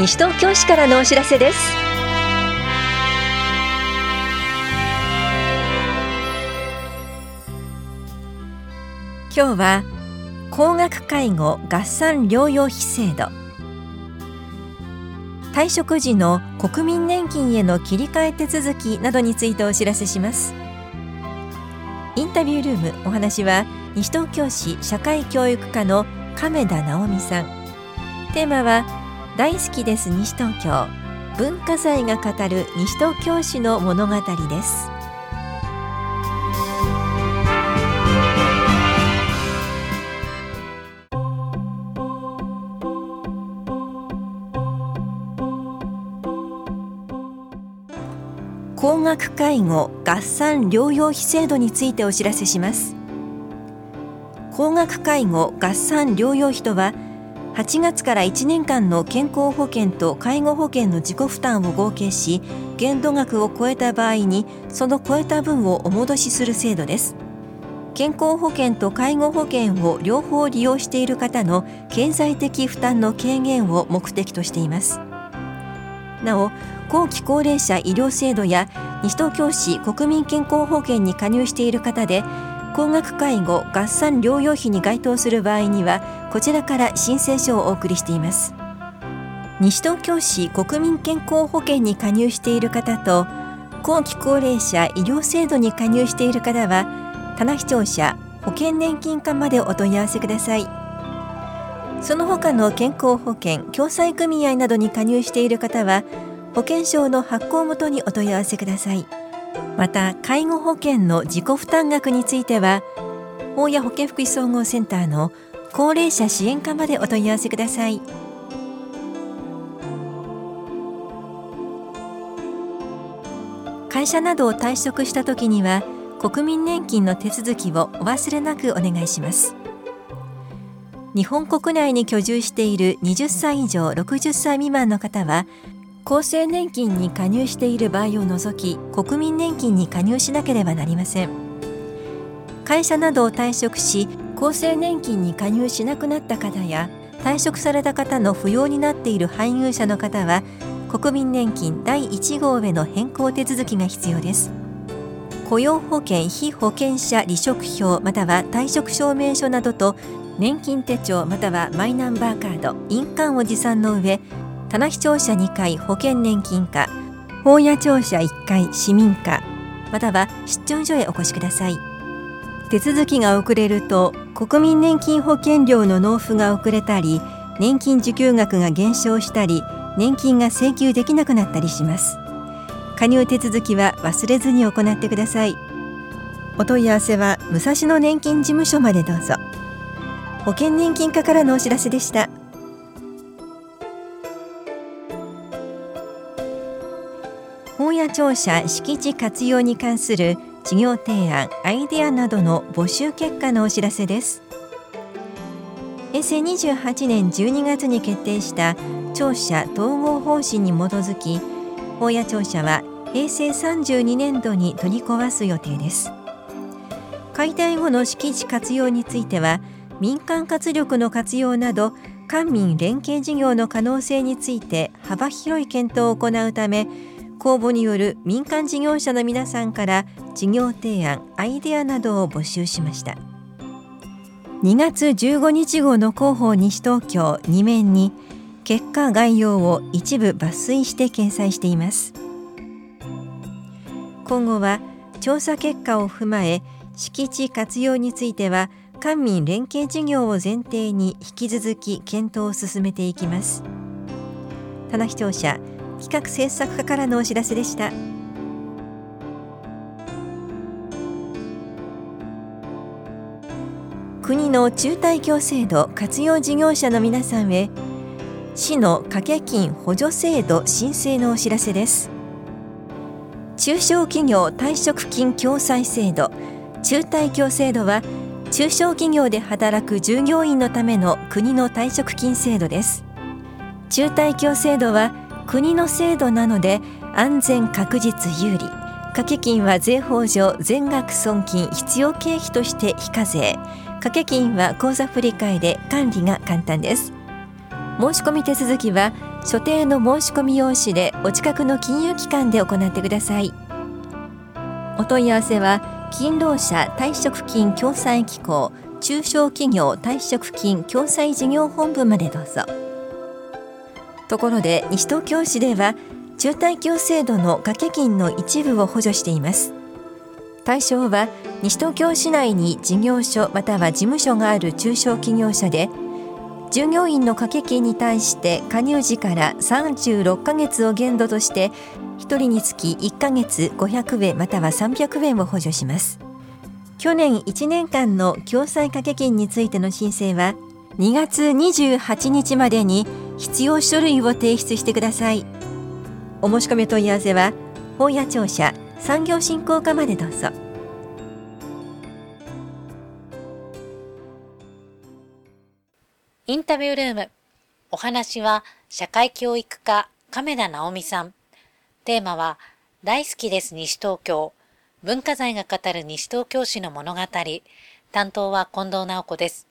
西東京市からのお知らせです。今日は高額介護合算療養費制度。退職時の国民年金への切り替え手続きなどについてお知らせします。インタビュールームお話は西東京市社会教育課の亀田直美さん。テーマは大好きです西東京。文化財が語る西東京市の物語です。高額介護合算療養費制度についてお知らせします。高額介護合算療養費とは8月から1年間の健康保険と介護保険の自己負担を合計し限度額を超えた場合にその超えた分をお戻しする制度です。健康保険と介護保険を両方利用している方の経済的負担の軽減を目的としています。なお後期高齢者医療制度や西東京市国民健康保険に加入している方で高額介護合算療養費に該当する場合にはこちらから申請書をお送りしています。西東京市国民健康保険に加入している方と後期高齢者医療制度に加入している方は棚視聴者保険年金課までお問い合わせください。その他の健康保険共済組合などに加入している方は保険証の発行元にお問い合わせください。また介護保険の自己負担額については大谷保健福祉総合センターの高齢者支援課までお問い合わせください。会社などを退職した時には国民年金の手続きをお忘れなくお願いします。日本国内に居住している20歳以上60歳未満の方は厚生年金に加入している場合を除き国民年金に加入しなければなりません。会社などを退職し厚生年金に加入しなくなった方や退職された方の扶養になっている配偶者の方は国民年金第1号への変更手続きが必要です。雇用保険被保険者離職票または退職証明書などと年金手帳またはマイナンバーカード印鑑を持参の上棚視聴者2回保険年金課法屋庁舎1回市民課または出張所へお越しください。手続きが遅れると国民年金保険料の納付が遅れたり年金受給額が減少したり年金が請求できなくなったりします。加入手続きは忘れずに行ってください。お問い合わせは武蔵野年金事務所までどうぞ。保険年金課からのお知らせでした。本屋庁舎敷地活用に関する事業提案アイデアなどの募集結果のお知らせです。平成28年12月に決定した庁舎統合方針に基づき本屋庁舎は平成32年度に取り壊す予定です。解体後の敷地活用については民間活力の活用など官民連携事業の可能性について幅広い検討を行うため公募による民間事業者の皆さんから事業提案アイデアなどを募集しました。2月15日号の広報西東京2面に結果概要を一部抜粋して掲載しています。今後は調査結果を踏まえ敷地活用については官民連携事業を前提に引き続き検討を進めていきます。棚視聴者企画制作課からのお知らせでした。国の中退協制度活用事業者の皆さんへ市の掛け金補助制度申請のお知らせです。中小企業退職金共済制度中退協制度は中小企業で働く従業員のための国の退職金制度です。中退協制度は国の制度なので安全確実有利。掛け金は税法上全額損金必要経費として非課税。掛け金は口座振替で管理が簡単です。申し込み手続きは所定の申し込み用紙でお近くの金融機関で行ってください。お問い合わせは勤労者退職金共済機構中小企業退職金共済事業本部までどうぞ。ところで西東京市では中退協制度の掛け金の一部を補助しています。対象は西東京市内に事業所または事務所がある中小企業者で従業員の掛け金に対して加入時から36ヶ月を限度として1人につき1ヶ月500円または300円を補助します。去年1年間の共済掛け金についての申請は2月28日までに必要書類を提出してくださいお申し込み問い合わせは本屋庁舎産業振興課までどうぞインタビュールーム。お話は社会教育課亀田直美さん。テーマは大好きです西東京。文化財が語る西東京市の物語。担当は近藤直子です。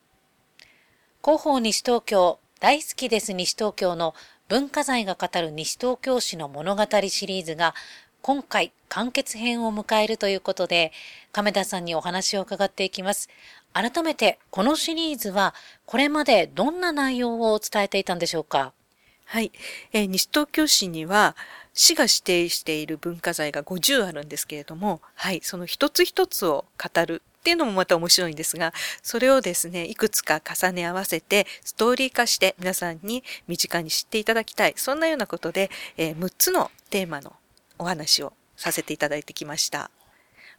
広報西東京大好きです西東京の文化財が語る西東京市の物語シリーズが今回完結編を迎えるということで亀田さんにお話を伺っていきます。改めてこのシリーズはこれまでどんな内容を伝えていたんでしょうか？はい、えー、西東京市には市が指定している文化財が50あるんですけれども、はい、その一つ一つを語るっていうのもまた面白いんですが、それをですね、いくつか重ね合わせてストーリー化して皆さんに身近に知っていただきたい。そんなようなことで、えー、6つのテーマのお話をさせていただいてきました。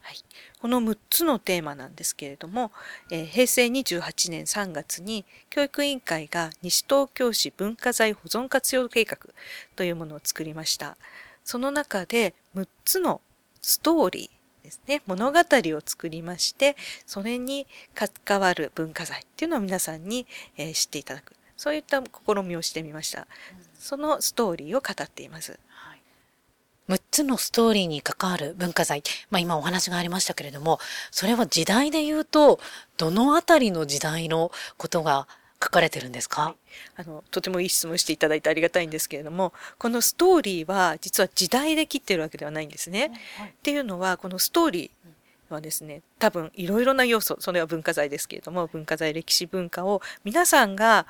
はい、この6つのテーマなんですけれども、えー、平成28年3月に教育委員会が西東京市文化財保存活用計画というものを作りました。その中で6つのストーリーですね、物語を作りまして、それに関わる文化財っていうのを皆さんに、えー、知っていただく。そういった試みをしてみました。そのストーリーを語っています。6つのストーリーに関わる文化財。まあ今お話がありましたけれども、それは時代で言うと、どのあたりの時代のことが書かれてるんですか、はい、あのとてもいい質問していただいてありがたいんですけれどもこのストーリーは実は時代で切ってるわけではないんですね。はい、っていうのはこのストーリーはですね多分いろいろな要素それは文化財ですけれども文化財歴史文化を皆さんが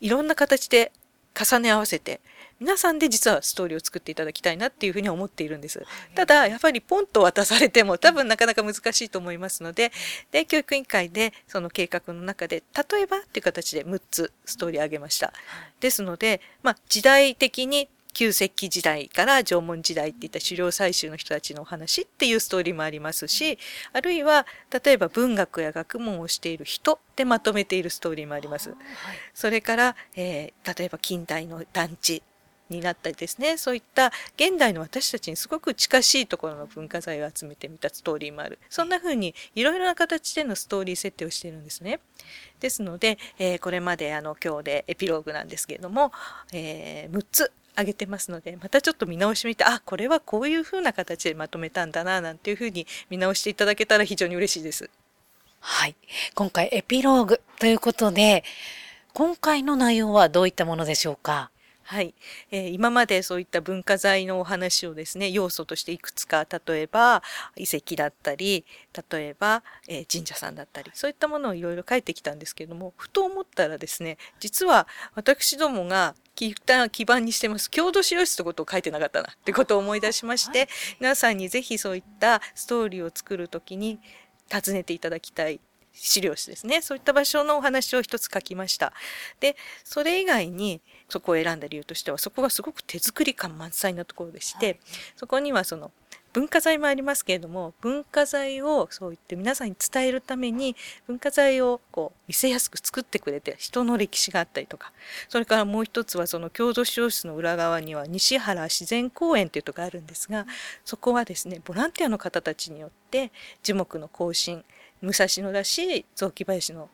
いろんな形で重ね合わせて皆さんで実はストーリーを作っていただきたいなっていうふうに思っているんです。ただ、やっぱりポンと渡されても多分なかなか難しいと思いますので、で、教育委員会でその計画の中で、例えばっていう形で6つストーリーあげました。ですので、まあ、時代的に旧石器時代から縄文時代っていった狩猟採集の人たちのお話っていうストーリーもありますし、あるいは例えば文学や学問をしている人でまとめているストーリーもあります。それから、えー、例えば近代の団地になったりですねそういった現代の私たちにすごく近しいところの文化財を集めてみたストーリーもあるそんな風にいろいろな形でのストーリー設定をしているんですね。ですので、えー、これまであの今日でエピローグなんですけれども、えー、6つ上げてますのでまたちょっと見直してみてあこれはこういうふうな形でまとめたんだななんていうふうに見直していただけたら非常に嬉しいです。はい今回エピローグということで今回の内容はどういったものでしょうか？はい、えー、今までそういった文化財のお話をですね要素としていくつか例えば遺跡だったり例えば、えー、神社さんだったりそういったものをいろいろ書いてきたんですけれどもふと思ったらですね実は私どもが基盤にしてます郷土史料室ってことを書いてなかったなってことを思い出しまして皆さんにぜひそういったストーリーを作る時に訪ねていただきたい資料室ですね。そういった場所のお話を一つ書きました。でそれ以外にそこを選んだ理由としてはそこがすごく手作り感満載なところでして、はい、そこにはその文化財もありますけれども文化財をそう言って皆さんに伝えるために文化財をこう見せやすく作ってくれて人の歴史があったりとかそれからもう一つはその郷土資料室の裏側には西原自然公園というとこがあるんですがそこはですねボランティアの方たちによって樹木の更新武蔵野だし雑木林の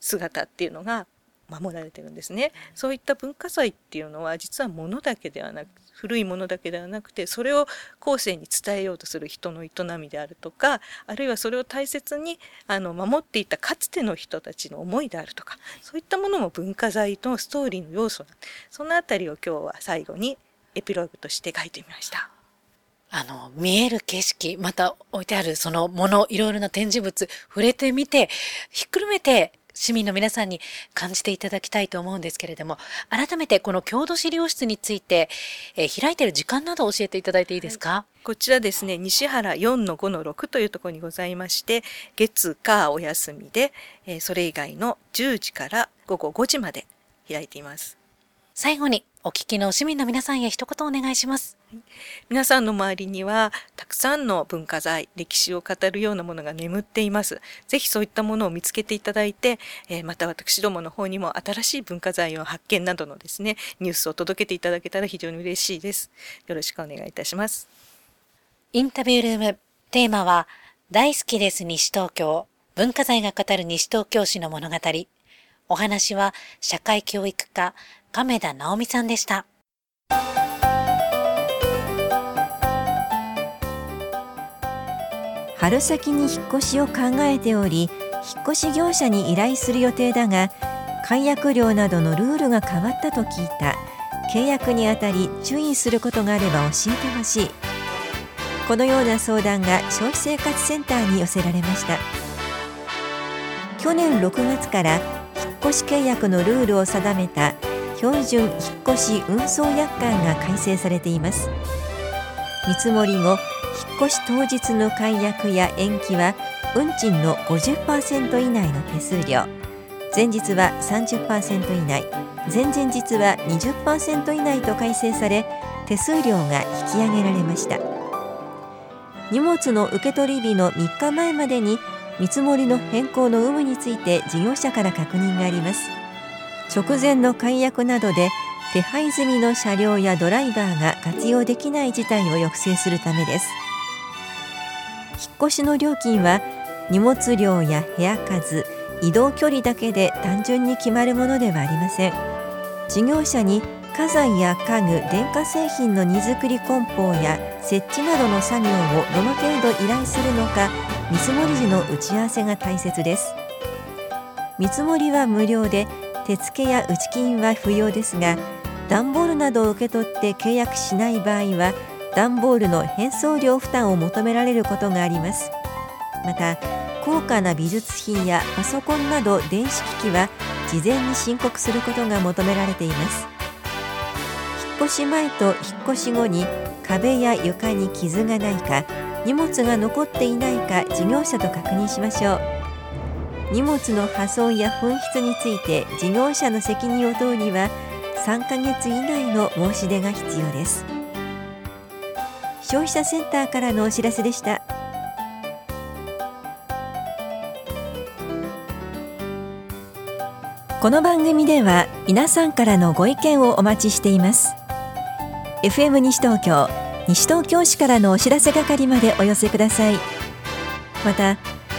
姿っていうのが守られてるんですね。そういった文化財っていうのは実は物だけではなく古いものだけではなくてそれを後世に伝えようとする人の営みであるとかあるいはそれを大切にあの守っていたかつての人たちの思いであるとかそういったものも文化財のストーリーの要素そのあたりを今日は最後にエピローグとして書いてみました。あの、見える景色、また置いてあるそのもの、いろいろな展示物、触れてみて、ひっくるめて市民の皆さんに感じていただきたいと思うんですけれども、改めてこの郷土資料室について、えー、開いている時間など教えていただいていいですか、はい、こちらですね、西原4の5の6というところにございまして、月火お休みで、えー、それ以外の10時から午後5時まで開いています。最後にお聞きの市民の皆さんへ一言お願いします。皆さんの周りにはたくさんの文化財、歴史を語るようなものが眠っています。ぜひそういったものを見つけていただいて、えー、また私どもの方にも新しい文化財を発見などのですね、ニュースを届けていただけたら非常に嬉しいです。よろしくお願いいたします。インタビュールーム、テーマは、大好きです西東京、文化財が語る西東京市の物語。お話は社会教育課亀田直美さんでした。春先に引っ越しを考えており引っ越し業者に依頼する予定だが解約料などのルールが変わったと聞いた。契約にあたり注意することがあれば教えてほしい。このような相談が消費生活センターに寄せられました。去年6月から引っ越し契約のルールを定めた標準引越し運送約款が改正されています。見積もり後引っ越し当日の解約や延期は運賃の50%以内の手数料。前日は30%以内前々日は20%以内と改正され手数料が引き上げられました。荷物の受け取り日の3日前までに見積もりの変更の有無について事業者から確認があります。直前の解約などで手配済みの車両やドライバーが活用できない事態を抑制するためです。引っ越しの料金は荷物量や部屋数移動距離だけで単純に決まるものではありません。事業者に家財や家具電化製品の荷造り梱包や設置などの作業をどの程度依頼するのか見積もり時の打ち合わせが大切です。見積もりは無料で手付や打ち金は不要ですが段ボールなどを受け取って契約しない場合は段ボールの返送料負担を求められることがあります。また高価な美術品やパソコンなど電子機器は事前に申告することが求められています。引っ越し前と引っ越し後に壁や床に傷がないか荷物が残っていないか事業者と確認しましょう。荷物の破損や紛失について事業者の責任を問うには3ヶ月以内の申し出が必要です。消費者センターからのお知らせでした。この番組では皆さんからのご意見をお待ちしています。FM 西東京西東京市からのお知らせ係までお寄せください。また